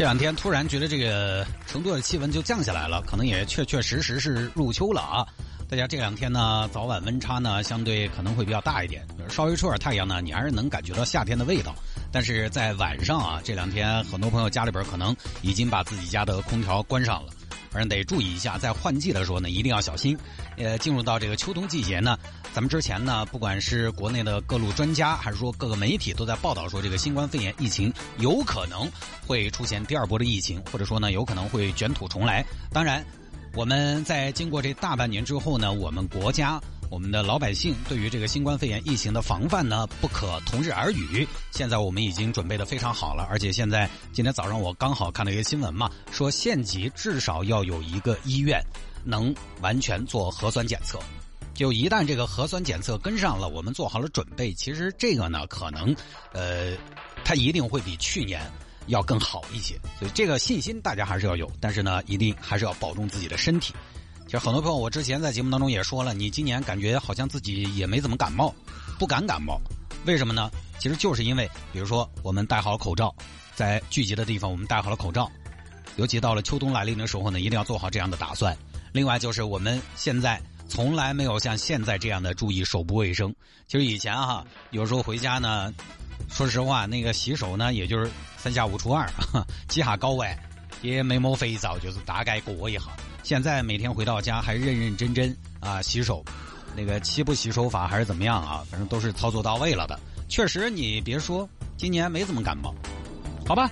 这两天突然觉得这个成都的气温就降下来了，可能也确确实实是入秋了啊！大家这两天呢，早晚温差呢相对可能会比较大一点，稍微出点太阳呢，你还是能感觉到夏天的味道。但是在晚上啊，这两天很多朋友家里边可能已经把自己家的空调关上了。反正得注意一下，在换季的时候呢，一定要小心。呃，进入到这个秋冬季节呢，咱们之前呢，不管是国内的各路专家，还是说各个媒体，都在报道说，这个新冠肺炎疫情有可能会出现第二波的疫情，或者说呢，有可能会卷土重来。当然，我们在经过这大半年之后呢，我们国家。我们的老百姓对于这个新冠肺炎疫情的防范呢，不可同日而语。现在我们已经准备的非常好了，而且现在今天早上我刚好看了一个新闻嘛，说县级至少要有一个医院能完全做核酸检测。就一旦这个核酸检测跟上了，我们做好了准备，其实这个呢，可能呃，它一定会比去年要更好一些。所以这个信心大家还是要有，但是呢，一定还是要保重自己的身体。其实很多朋友，我之前在节目当中也说了，你今年感觉好像自己也没怎么感冒，不敢感冒，为什么呢？其实就是因为，比如说我们戴好口罩，在聚集的地方我们戴好了口罩，尤其到了秋冬来临的时候呢，一定要做好这样的打算。另外就是我们现在从来没有像现在这样的注意手部卫生。其实以前哈，有时候回家呢，说实话，那个洗手呢，也就是三下五除二，几下高温，也没抹肥皂，就是大概过一下。现在每天回到家还认认真真啊洗手，那个七步洗手法还是怎么样啊？反正都是操作到位了的。确实，你别说，今年没怎么感冒，好吧。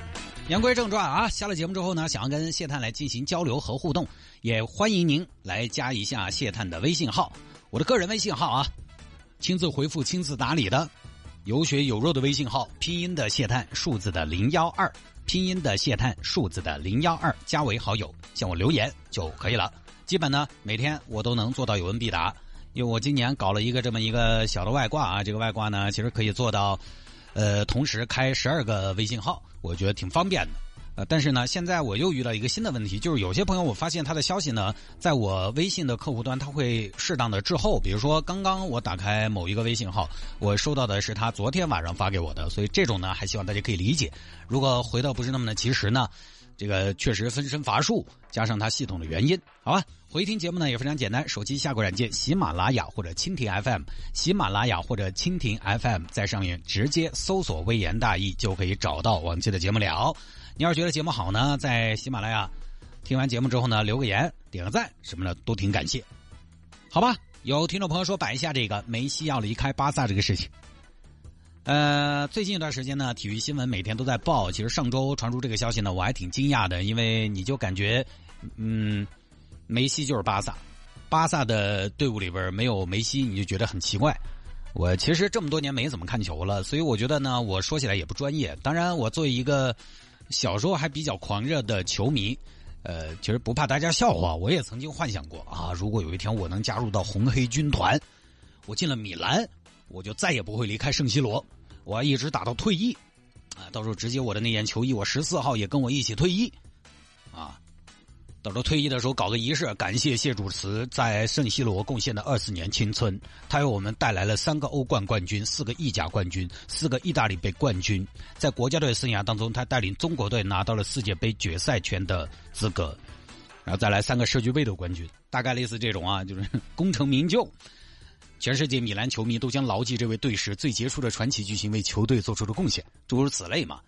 言归正传啊，下了节目之后呢，想要跟谢探来进行交流和互动，也欢迎您来加一下谢探的微信号，我的个人微信号啊，亲自回复、亲自打理的，有血有肉的微信号，拼音的谢探，数字的零幺二。拼音的谢探，数字的零幺二，加为好友，向我留言就可以了。基本呢，每天我都能做到有问必答，因为我今年搞了一个这么一个小的外挂啊，这个外挂呢，其实可以做到，呃，同时开十二个微信号，我觉得挺方便的。呃，但是呢，现在我又遇到一个新的问题，就是有些朋友我发现他的消息呢，在我微信的客户端，他会适当的滞后。比如说，刚刚我打开某一个微信号，我收到的是他昨天晚上发给我的，所以这种呢，还希望大家可以理解。如果回到不是那么的及时呢，这个确实分身乏术，加上它系统的原因，好吧。回听节目呢也非常简单，手机下个软件喜马拉雅或者蜻蜓 FM，喜马拉雅或者蜻蜓 FM，在上面直接搜索“微言大义”就可以找到往期的节目了。你要是觉得节目好呢，在喜马拉雅听完节目之后呢，留个言、点个赞什么的都挺感谢，好吧？有听众朋友说摆一下这个梅西要离开巴萨这个事情。呃，最近一段时间呢，体育新闻每天都在报。其实上周传出这个消息呢，我还挺惊讶的，因为你就感觉，嗯，梅西就是巴萨，巴萨的队伍里边没有梅西，你就觉得很奇怪。我其实这么多年没怎么看球了，所以我觉得呢，我说起来也不专业。当然，我作为一个。小时候还比较狂热的球迷，呃，其实不怕大家笑话，我也曾经幻想过啊，如果有一天我能加入到红黑军团，我进了米兰，我就再也不会离开圣西罗，我要一直打到退役，啊，到时候直接我的那件球衣，我十四号也跟我一起退役，啊。到时候退役的时候搞个仪式，感谢谢主慈在圣西罗贡献的二十年青春。他为我们带来了三个欧冠冠军、四个意甲冠军、四个意大利杯冠军。在国家队生涯当中，他带领中国队拿到了世界杯决赛圈的资格，然后再来三个世俱杯的冠军，大概类似这种啊，就是 功成名就。全世界米兰球迷都将牢记这位队史最杰出的传奇巨星为球队做出的贡献，诸如此类嘛。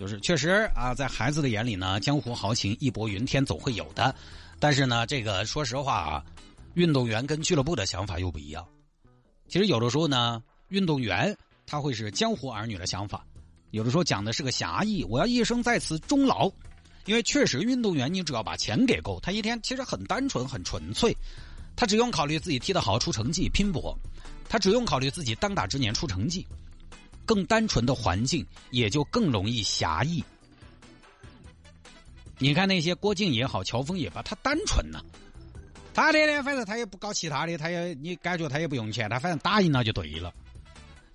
就是确实啊，在孩子的眼里呢，江湖豪情义薄云天总会有的，但是呢，这个说实话啊，运动员跟俱乐部的想法又不一样。其实有的时候呢，运动员他会是江湖儿女的想法，有的时候讲的是个侠义，我要一生在此终老。因为确实，运动员你只要把钱给够，他一天其实很单纯很纯粹，他只用考虑自己踢得好出成绩拼搏，他只用考虑自己当打之年出成绩。更单纯的环境，也就更容易侠义。你看那些郭靖也好，乔峰也罢，他单纯呐。他的呢，反正他也不搞其他的，他也你感觉他也不用钱，他反正打赢了就对了。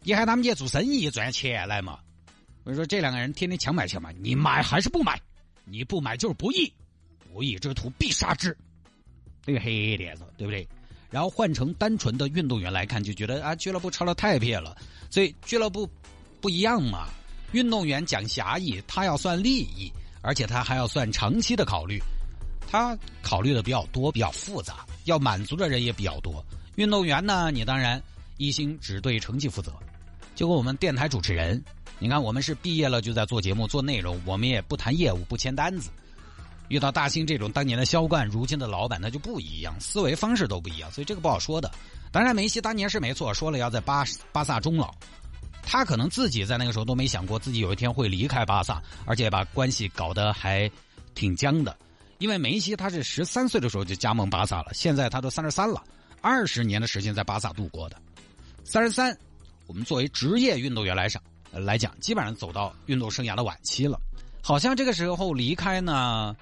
你喊他们去做生意赚钱来嘛？我说这两个人天天强买强卖，你买还是不买？你不买就是不义，不义之徒必杀之。这个黑点子，对不对？然后换成单纯的运动员来看，就觉得啊，俱乐部抄的太撇了。所以俱乐部不一样嘛，运动员讲狭义，他要算利益，而且他还要算长期的考虑，他考虑的比较多，比较复杂，要满足的人也比较多。运动员呢，你当然一心只对成绩负责，就跟我们电台主持人，你看我们是毕业了就在做节目做内容，我们也不谈业务，不签单子。遇到大兴这种当年的销冠，如今的老板，那就不一样，思维方式都不一样，所以这个不好说的。当然，梅西当年是没错，说了要在巴巴萨终老，他可能自己在那个时候都没想过自己有一天会离开巴萨，而且把关系搞得还挺僵的。因为梅西他是十三岁的时候就加盟巴萨了，现在他都三十三了，二十年的时间在巴萨度过的。三十三，我们作为职业运动员来讲，来讲基本上走到运动生涯的晚期了，好像这个时候离开呢。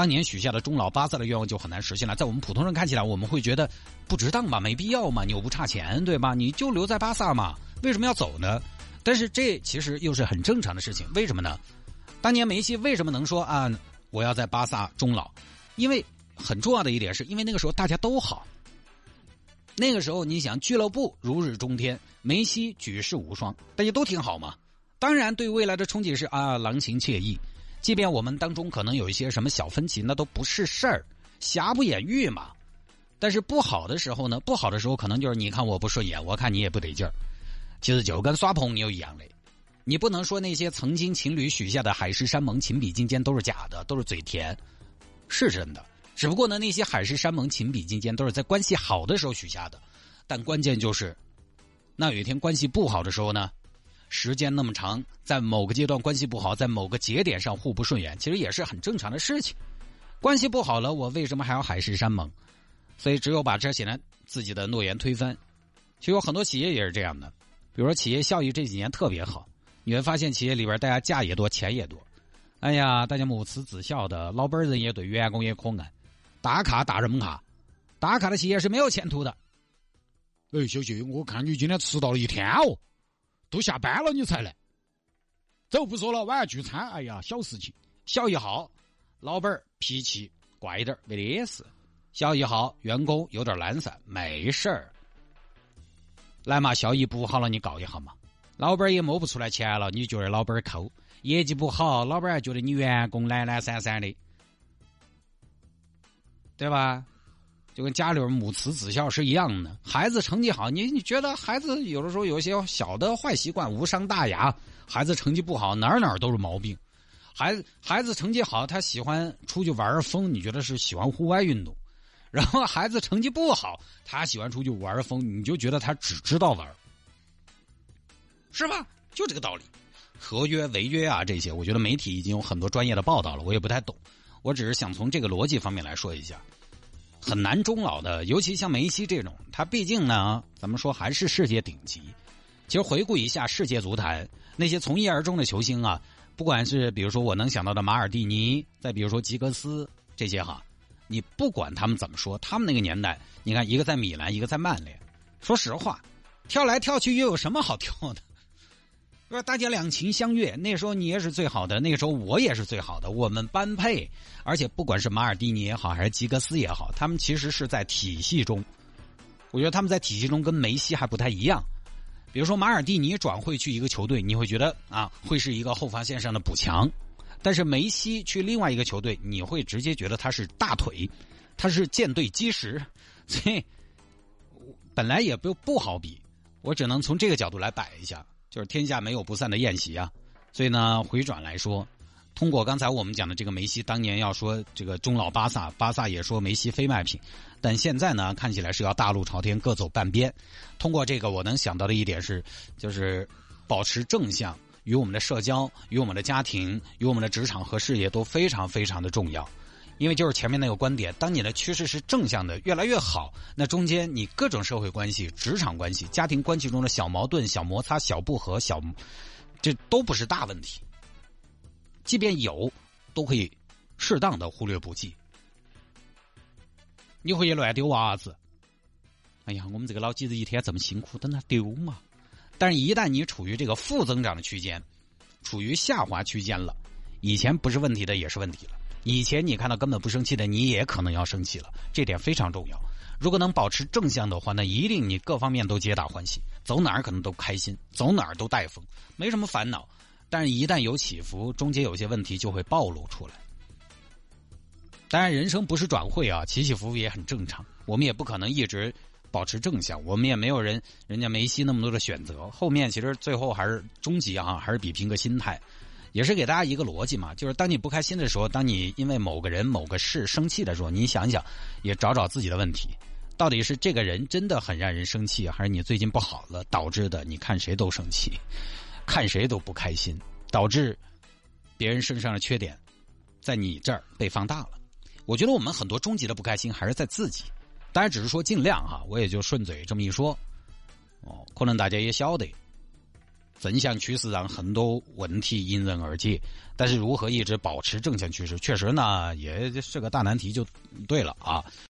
当年许下的终老巴萨的愿望就很难实现了，在我们普通人看起来，我们会觉得不值当嘛，没必要嘛，你又不差钱，对吧？你就留在巴萨嘛，为什么要走呢？但是这其实又是很正常的事情，为什么呢？当年梅西为什么能说啊，我要在巴萨终老？因为很重要的一点是因为那个时候大家都好，那个时候你想俱乐部如日中天，梅西举世无双，大家都挺好嘛。当然对未来的憧憬是啊，郎情妾意。即便我们当中可能有一些什么小分歧，那都不是事儿，瑕不掩瑜嘛。但是不好的时候呢，不好的时候可能就是你看我不顺眼，我看你也不得劲儿。其实就跟耍朋友一样的，你不能说那些曾经情侣许下的海誓山盟、情比金坚都是假的，都是嘴甜，是真的。只不过呢，那些海誓山盟、情比金坚都是在关系好的时候许下的，但关键就是，那有一天关系不好的时候呢？时间那么长，在某个阶段关系不好，在某个节点上互不顺眼，其实也是很正常的事情。关系不好了，我为什么还要海誓山盟？所以只有把这些呢自己的诺言推翻。其实有很多企业也是这样的，比如说企业效益这几年特别好，你会发现企业里边大家价也多，钱也多。哎呀，大家母慈子孝的，老板人也对，员工也可爱，打卡打什么卡？打卡的企业是没有前途的。哎，小谢，我看你今天迟到了一天哦。都下班了，你才来。走，不说了，晚上聚餐。哎呀，小事情。小一号，老板脾气怪一点，没得事。小一号，员工有点懒散，没事儿。来嘛，效益不好了，你告一下嘛。老板也摸不出来钱了，你觉得老板抠？业绩不好，老板还觉得你员工懒懒散散的，对吧？就跟家里边母慈子孝是一样的，孩子成绩好，你你觉得孩子有的时候有一些小的坏习惯无伤大雅，孩子成绩不好哪儿哪儿都是毛病。孩子孩子成绩好，他喜欢出去玩疯，你觉得是喜欢户外运动；然后孩子成绩不好，他喜欢出去玩疯，你就觉得他只知道玩，是吧？就这个道理。合约违约啊这些，我觉得媒体已经有很多专业的报道了，我也不太懂，我只是想从这个逻辑方面来说一下。很难终老的，尤其像梅西这种，他毕竟呢，咱们说还是世界顶级。其实回顾一下世界足坛那些从一而终的球星啊，不管是比如说我能想到的马尔蒂尼，再比如说吉格斯这些哈，你不管他们怎么说，他们那个年代，你看一个在米兰，一个在曼联，说实话，跳来跳去又有什么好跳的？说大家两情相悦，那时候你也是最好的，那个时候我也是最好的，我们般配。而且不管是马尔蒂尼也好，还是吉格斯也好，他们其实是在体系中。我觉得他们在体系中跟梅西还不太一样。比如说马尔蒂尼转会去一个球队，你会觉得啊，会是一个后防线上的补强；但是梅西去另外一个球队，你会直接觉得他是大腿，他是舰队基石。所以本来也不不好比，我只能从这个角度来摆一下。就是天下没有不散的宴席啊，所以呢，回转来说，通过刚才我们讲的这个梅西当年要说这个终老巴萨，巴萨也说梅西非卖品，但现在呢，看起来是要大路朝天，各走半边。通过这个，我能想到的一点是，就是保持正向，与我们的社交、与我们的家庭、与我们的职场和事业都非常非常的重要。因为就是前面那个观点，当你的趋势是正向的，越来越好，那中间你各种社会关系、职场关系、家庭关系中的小矛盾、小摩擦、小不和、小，这都不是大问题。即便有，都可以适当的忽略不计。你回去乱丢娃子，哎呀，我们这个老几子一天这么辛苦，等他丢嘛。但是，一旦你处于这个负增长的区间，处于下滑区间了，以前不是问题的也是问题了。以前你看到根本不生气的，你也可能要生气了，这点非常重要。如果能保持正向的话，那一定你各方面都皆大欢喜，走哪儿可能都开心，走哪儿都带风，没什么烦恼。但是，一旦有起伏，中间有些问题就会暴露出来。当然，人生不是转会啊，起起伏伏也很正常。我们也不可能一直保持正向，我们也没有人人家梅西那么多的选择。后面其实最后还是终极啊，还是比拼个心态。也是给大家一个逻辑嘛，就是当你不开心的时候，当你因为某个人、某个事生气的时候，你想一想，也找找自己的问题，到底是这个人真的很让人生气，还是你最近不好了导致的？你看谁都生气，看谁都不开心，导致别人身上的缺点在你这儿被放大了。我觉得我们很多终极的不开心还是在自己，当然只是说尽量哈，我也就顺嘴这么一说，哦，可能大家也晓得。正向趋势让很多问题迎刃而解，但是如何一直保持正向趋势，确实呢也是个大难题，就对了啊。